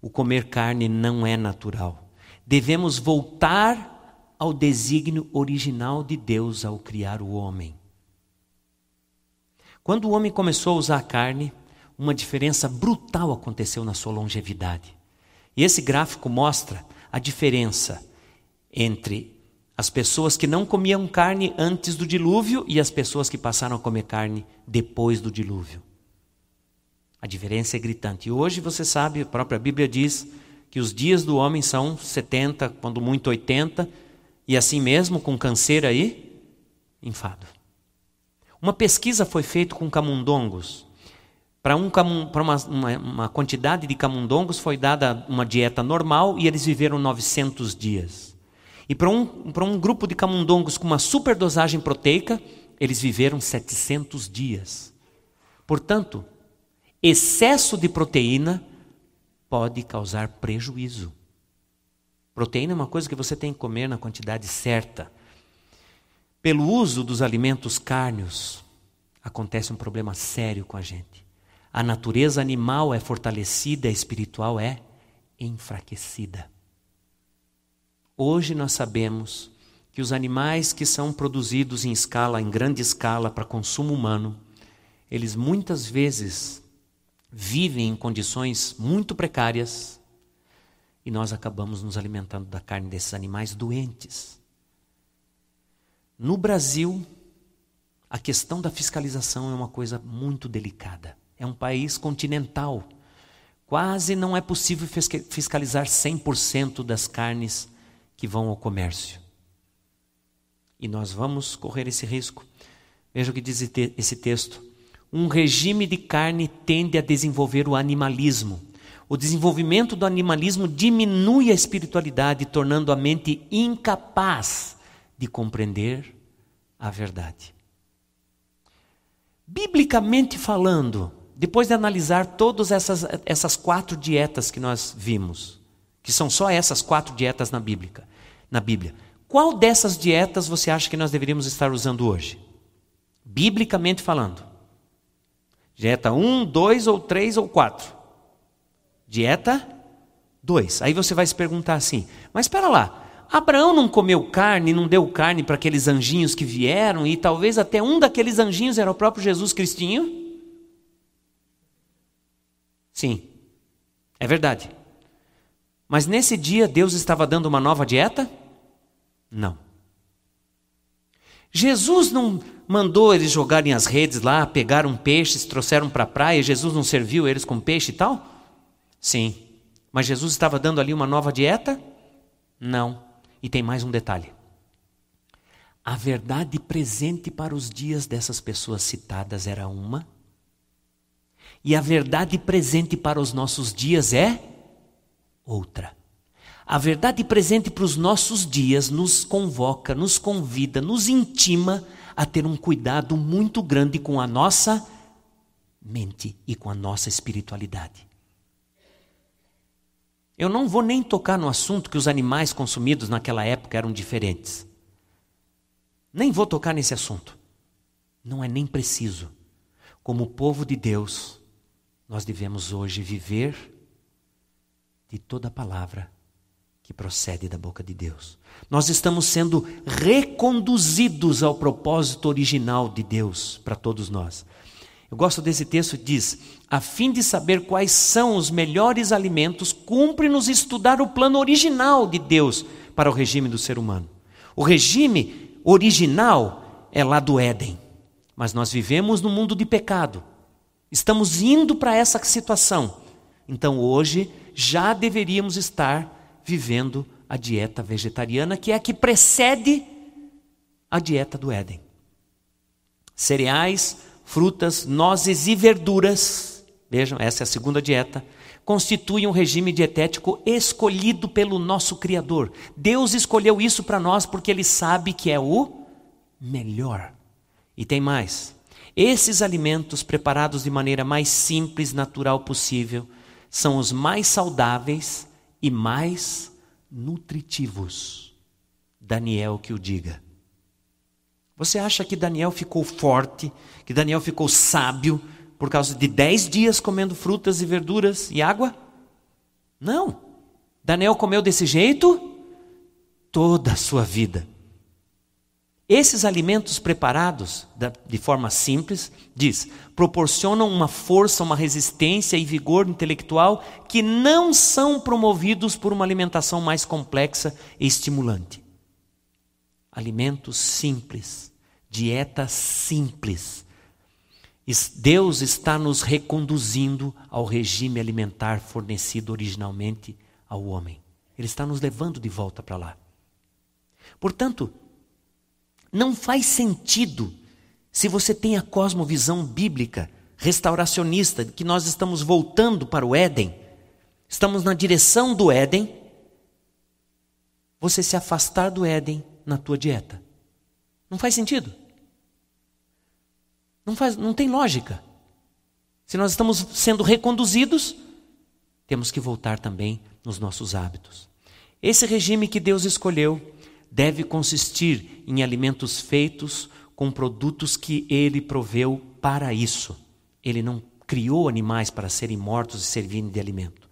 O comer carne não é natural. Devemos voltar ao desígnio original de Deus ao criar o homem. Quando o homem começou a usar a carne, uma diferença brutal aconteceu na sua longevidade. E esse gráfico mostra a diferença entre as pessoas que não comiam carne antes do dilúvio e as pessoas que passaram a comer carne depois do dilúvio. A diferença é gritante. E hoje você sabe, a própria Bíblia diz que os dias do homem são 70, quando muito 80, e assim mesmo com canseira aí, enfado. Uma pesquisa foi feita com camundongos. Para um, uma, uma, uma quantidade de camundongos foi dada uma dieta normal e eles viveram 900 dias. E para um, para um grupo de camundongos com uma superdosagem proteica, eles viveram 700 dias. Portanto, excesso de proteína pode causar prejuízo. Proteína é uma coisa que você tem que comer na quantidade certa. Pelo uso dos alimentos cárneos, acontece um problema sério com a gente. A natureza animal é fortalecida, a espiritual é enfraquecida. Hoje nós sabemos que os animais que são produzidos em escala, em grande escala para consumo humano, eles muitas vezes vivem em condições muito precárias e nós acabamos nos alimentando da carne desses animais doentes. No Brasil, a questão da fiscalização é uma coisa muito delicada. É um país continental. Quase não é possível fiscalizar 100% das carnes que vão ao comércio. E nós vamos correr esse risco. Veja o que diz esse texto. Um regime de carne tende a desenvolver o animalismo. O desenvolvimento do animalismo diminui a espiritualidade, tornando a mente incapaz de compreender a verdade. Biblicamente falando, depois de analisar todas essas, essas quatro dietas que nós vimos, que são só essas quatro dietas na Bíblia, na Bíblia, qual dessas dietas você acha que nós deveríamos estar usando hoje? Biblicamente falando. Dieta 1, 2 ou 3 ou 4? Dieta 2. Aí você vai se perguntar assim: mas espera lá, Abraão não comeu carne, não deu carne para aqueles anjinhos que vieram, e talvez até um daqueles anjinhos era o próprio Jesus Cristinho? Sim, é verdade. Mas nesse dia Deus estava dando uma nova dieta? Não. Jesus não mandou eles jogarem as redes lá, pegaram peixes, trouxeram para a praia, Jesus não serviu eles com peixe e tal? Sim. Mas Jesus estava dando ali uma nova dieta? Não. E tem mais um detalhe. A verdade presente para os dias dessas pessoas citadas era uma, e a verdade presente para os nossos dias é outra. A verdade presente para os nossos dias nos convoca, nos convida, nos intima a ter um cuidado muito grande com a nossa mente e com a nossa espiritualidade. Eu não vou nem tocar no assunto que os animais consumidos naquela época eram diferentes. Nem vou tocar nesse assunto. Não é nem preciso. Como povo de Deus, nós devemos hoje viver de toda palavra que procede da boca de Deus. Nós estamos sendo reconduzidos ao propósito original de Deus para todos nós. Eu gosto desse texto diz: a fim de saber quais são os melhores alimentos, cumpre-nos estudar o plano original de Deus para o regime do ser humano. O regime original é lá do Éden, mas nós vivemos no mundo de pecado. Estamos indo para essa situação. Então hoje já deveríamos estar vivendo a dieta vegetariana, que é a que precede a dieta do Éden. Cereais, frutas, nozes e verduras, vejam, essa é a segunda dieta, constituem um regime dietético escolhido pelo nosso Criador. Deus escolheu isso para nós porque Ele sabe que é o melhor. E tem mais. Esses alimentos preparados de maneira mais simples, natural possível, são os mais saudáveis e mais nutritivos. Daniel que o diga. Você acha que Daniel ficou forte, que Daniel ficou sábio por causa de dez dias comendo frutas e verduras e água? Não. Daniel comeu desse jeito toda a sua vida. Esses alimentos preparados de forma simples, diz, proporcionam uma força, uma resistência e vigor intelectual que não são promovidos por uma alimentação mais complexa e estimulante. Alimentos simples, dieta simples. Deus está nos reconduzindo ao regime alimentar fornecido originalmente ao homem. Ele está nos levando de volta para lá. Portanto, não faz sentido, se você tem a cosmovisão bíblica, restauracionista, que nós estamos voltando para o Éden, estamos na direção do Éden, você se afastar do Éden na tua dieta. Não faz sentido. Não, faz, não tem lógica. Se nós estamos sendo reconduzidos, temos que voltar também nos nossos hábitos. Esse regime que Deus escolheu deve consistir em alimentos feitos com produtos que ele proveu para isso. Ele não criou animais para serem mortos e servirem de alimento.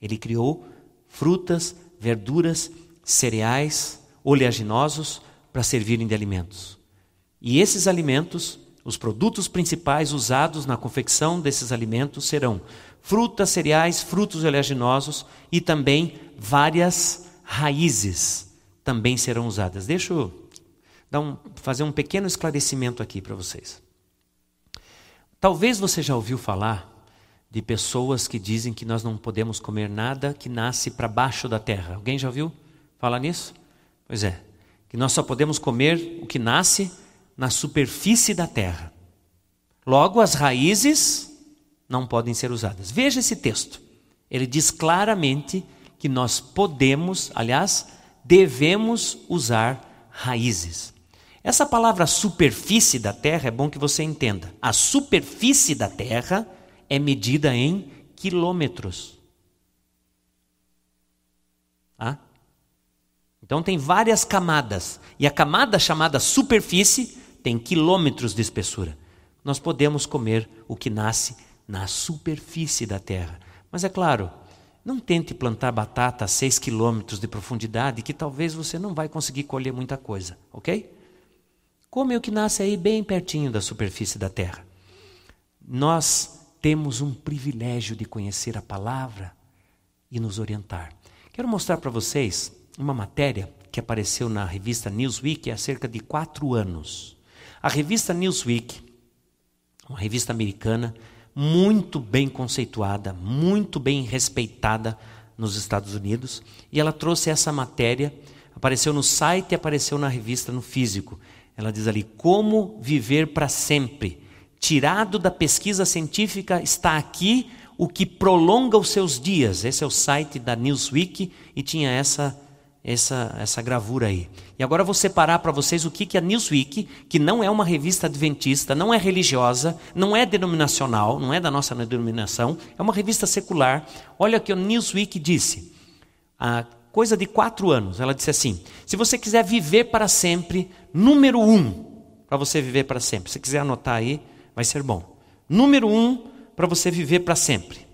Ele criou frutas, verduras, cereais, oleaginosos para servirem de alimentos. E esses alimentos, os produtos principais usados na confecção desses alimentos serão frutas, cereais, frutos oleaginosos e também várias raízes também serão usadas. Deixa eu um, fazer um pequeno esclarecimento aqui para vocês. Talvez você já ouviu falar de pessoas que dizem que nós não podemos comer nada que nasce para baixo da terra. Alguém já ouviu falar nisso? Pois é, que nós só podemos comer o que nasce na superfície da terra. Logo, as raízes não podem ser usadas. Veja esse texto. Ele diz claramente que nós podemos, aliás, devemos usar raízes. Essa palavra superfície da terra é bom que você entenda. A superfície da terra é medida em quilômetros. Ah? Então tem várias camadas. E a camada chamada superfície tem quilômetros de espessura. Nós podemos comer o que nasce na superfície da terra. Mas é claro, não tente plantar batata a 6 quilômetros de profundidade, que talvez você não vai conseguir colher muita coisa, ok? Come o que nasce aí bem pertinho da superfície da terra. Nós temos um privilégio de conhecer a palavra e nos orientar. Quero mostrar para vocês uma matéria que apareceu na revista Newsweek há cerca de quatro anos. A revista Newsweek, uma revista americana, muito bem conceituada, muito bem respeitada nos Estados Unidos, e ela trouxe essa matéria Apareceu no site e apareceu na revista, no físico. Ela diz ali: Como viver para sempre. Tirado da pesquisa científica, está aqui o que prolonga os seus dias. Esse é o site da Newsweek e tinha essa essa, essa gravura aí. E agora vou separar para vocês o que, que a Newsweek, que não é uma revista adventista, não é religiosa, não é denominacional, não é da nossa denominação, é uma revista secular. Olha o que a Newsweek disse. Há coisa de quatro anos, ela disse assim: se você quiser viver para sempre, número um, para você viver para sempre, se quiser anotar aí, vai ser bom. Número um, para você viver para sempre.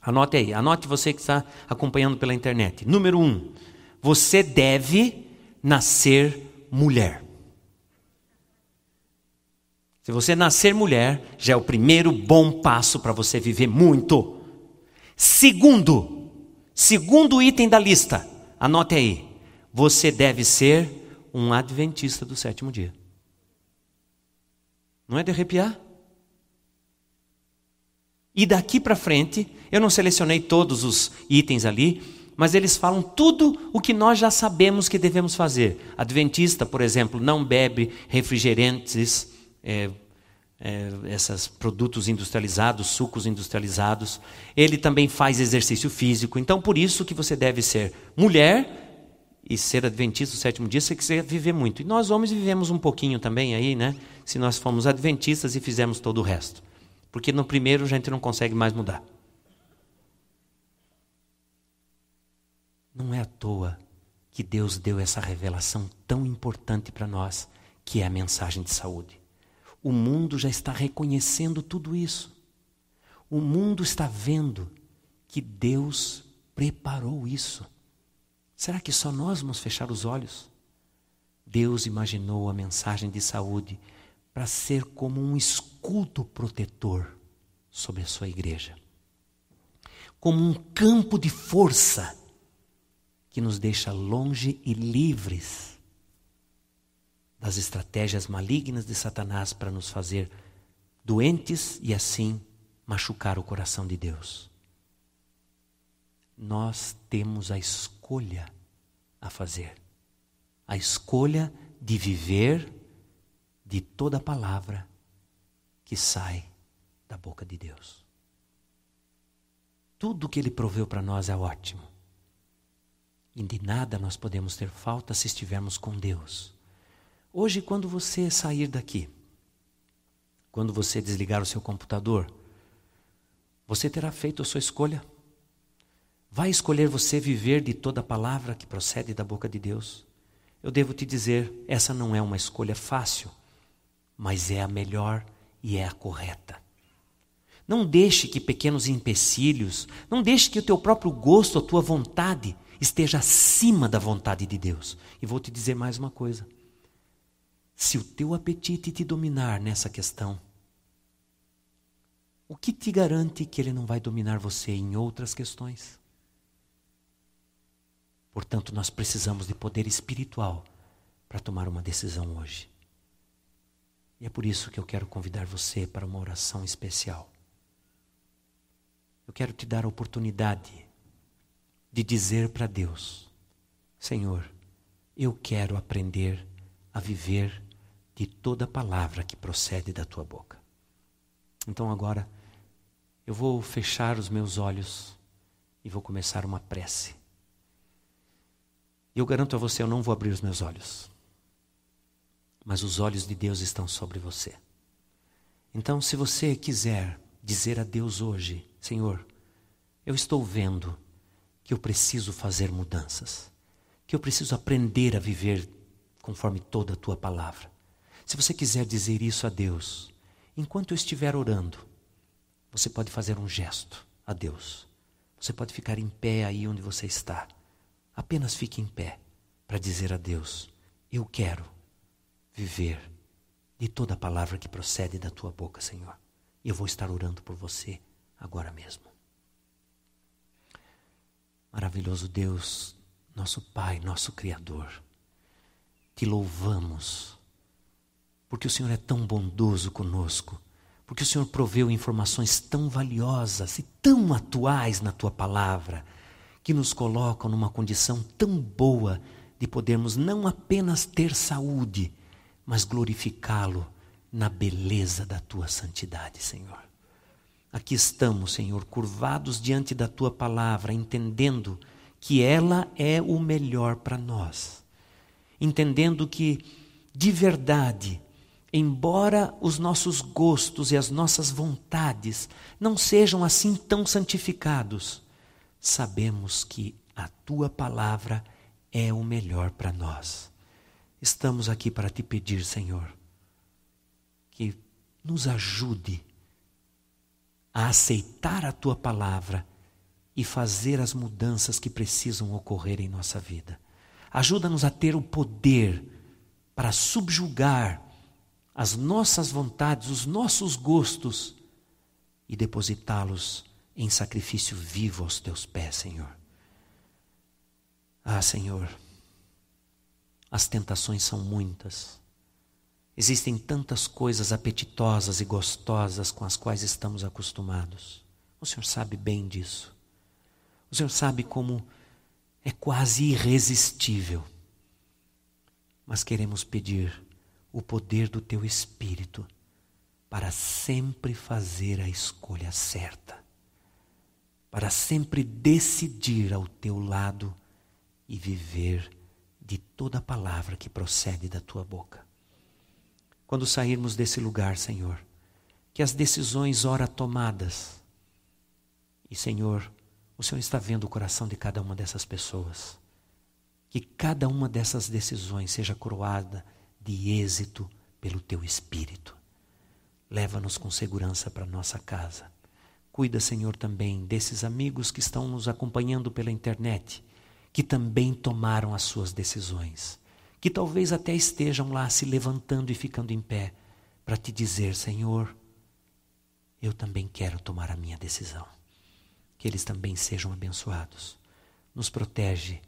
Anote aí, anote você que está acompanhando pela internet. Número um, você deve nascer mulher. Se você nascer mulher, já é o primeiro bom passo para você viver muito. Segundo, segundo item da lista, anote aí. Você deve ser um adventista do sétimo dia. Não é de arrepiar? E daqui para frente, eu não selecionei todos os itens ali, mas eles falam tudo o que nós já sabemos que devemos fazer. Adventista, por exemplo, não bebe refrigerantes, é, é, esses produtos industrializados, sucos industrializados. Ele também faz exercício físico. Então, por isso que você deve ser mulher e ser adventista do sétimo dia você quiser viver muito. E nós homens vivemos um pouquinho também aí, né? Se nós formos adventistas e fizermos todo o resto. Porque no primeiro a gente não consegue mais mudar. Não é à toa que Deus deu essa revelação tão importante para nós, que é a mensagem de saúde. O mundo já está reconhecendo tudo isso. O mundo está vendo que Deus preparou isso. Será que só nós vamos fechar os olhos? Deus imaginou a mensagem de saúde para ser como um escudo protetor sobre a sua igreja, como um campo de força que nos deixa longe e livres das estratégias malignas de Satanás para nos fazer doentes e assim machucar o coração de Deus. Nós temos a escolha a fazer. A escolha de viver de toda palavra que sai da boca de Deus. Tudo que Ele proveu para nós é ótimo. E de nada nós podemos ter falta se estivermos com Deus. Hoje, quando você sair daqui, quando você desligar o seu computador, você terá feito a sua escolha. Vai escolher você viver de toda palavra que procede da boca de Deus. Eu devo te dizer, essa não é uma escolha fácil, mas é a melhor e é a correta. Não deixe que pequenos empecilhos, não deixe que o teu próprio gosto, a tua vontade, esteja acima da vontade de Deus. E vou te dizer mais uma coisa: se o teu apetite te dominar nessa questão, o que te garante que ele não vai dominar você em outras questões? Portanto, nós precisamos de poder espiritual para tomar uma decisão hoje. E é por isso que eu quero convidar você para uma oração especial. Eu quero te dar a oportunidade de dizer para Deus: Senhor, eu quero aprender a viver de toda palavra que procede da tua boca. Então agora eu vou fechar os meus olhos e vou começar uma prece. E eu garanto a você, eu não vou abrir os meus olhos. Mas os olhos de Deus estão sobre você. Então, se você quiser dizer a Deus hoje, Senhor, eu estou vendo que eu preciso fazer mudanças, que eu preciso aprender a viver conforme toda a tua palavra. Se você quiser dizer isso a Deus, enquanto eu estiver orando, você pode fazer um gesto a Deus. Você pode ficar em pé aí onde você está. Apenas fique em pé para dizer a Deus: Eu quero viver de toda a palavra que procede da tua boca, Senhor. Eu vou estar orando por você agora mesmo. Maravilhoso Deus, nosso Pai, nosso Criador, te louvamos, porque o Senhor é tão bondoso conosco, porque o Senhor proveu informações tão valiosas e tão atuais na tua palavra, que nos colocam numa condição tão boa de podermos não apenas ter saúde, mas glorificá-lo na beleza da tua santidade, Senhor. Aqui estamos, Senhor, curvados diante da tua palavra, entendendo que ela é o melhor para nós. Entendendo que, de verdade, embora os nossos gostos e as nossas vontades não sejam assim tão santificados, sabemos que a tua palavra é o melhor para nós. Estamos aqui para te pedir, Senhor, que nos ajude a aceitar a tua palavra e fazer as mudanças que precisam ocorrer em nossa vida. Ajuda-nos a ter o poder para subjugar as nossas vontades, os nossos gostos e depositá-los em sacrifício vivo aos teus pés, Senhor. Ah, Senhor, as tentações são muitas. Existem tantas coisas apetitosas e gostosas com as quais estamos acostumados. O Senhor sabe bem disso. O Senhor sabe como é quase irresistível. Mas queremos pedir o poder do Teu Espírito para sempre fazer a escolha certa, para sempre decidir ao Teu lado e viver de toda palavra que procede da Tua boca quando sairmos desse lugar, Senhor. Que as decisões ora tomadas, e Senhor, o Senhor está vendo o coração de cada uma dessas pessoas. Que cada uma dessas decisões seja coroada de êxito pelo Teu Espírito. Leva-nos com segurança para nossa casa. Cuida, Senhor, também desses amigos que estão nos acompanhando pela internet, que também tomaram as suas decisões que talvez até estejam lá se levantando e ficando em pé para te dizer: Senhor, eu também quero tomar a minha decisão. Que eles também sejam abençoados. Nos protege,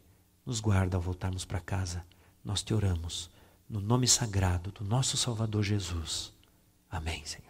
nos guarda ao voltarmos para casa. Nós te oramos no nome sagrado do nosso Salvador Jesus. Amém, Senhor.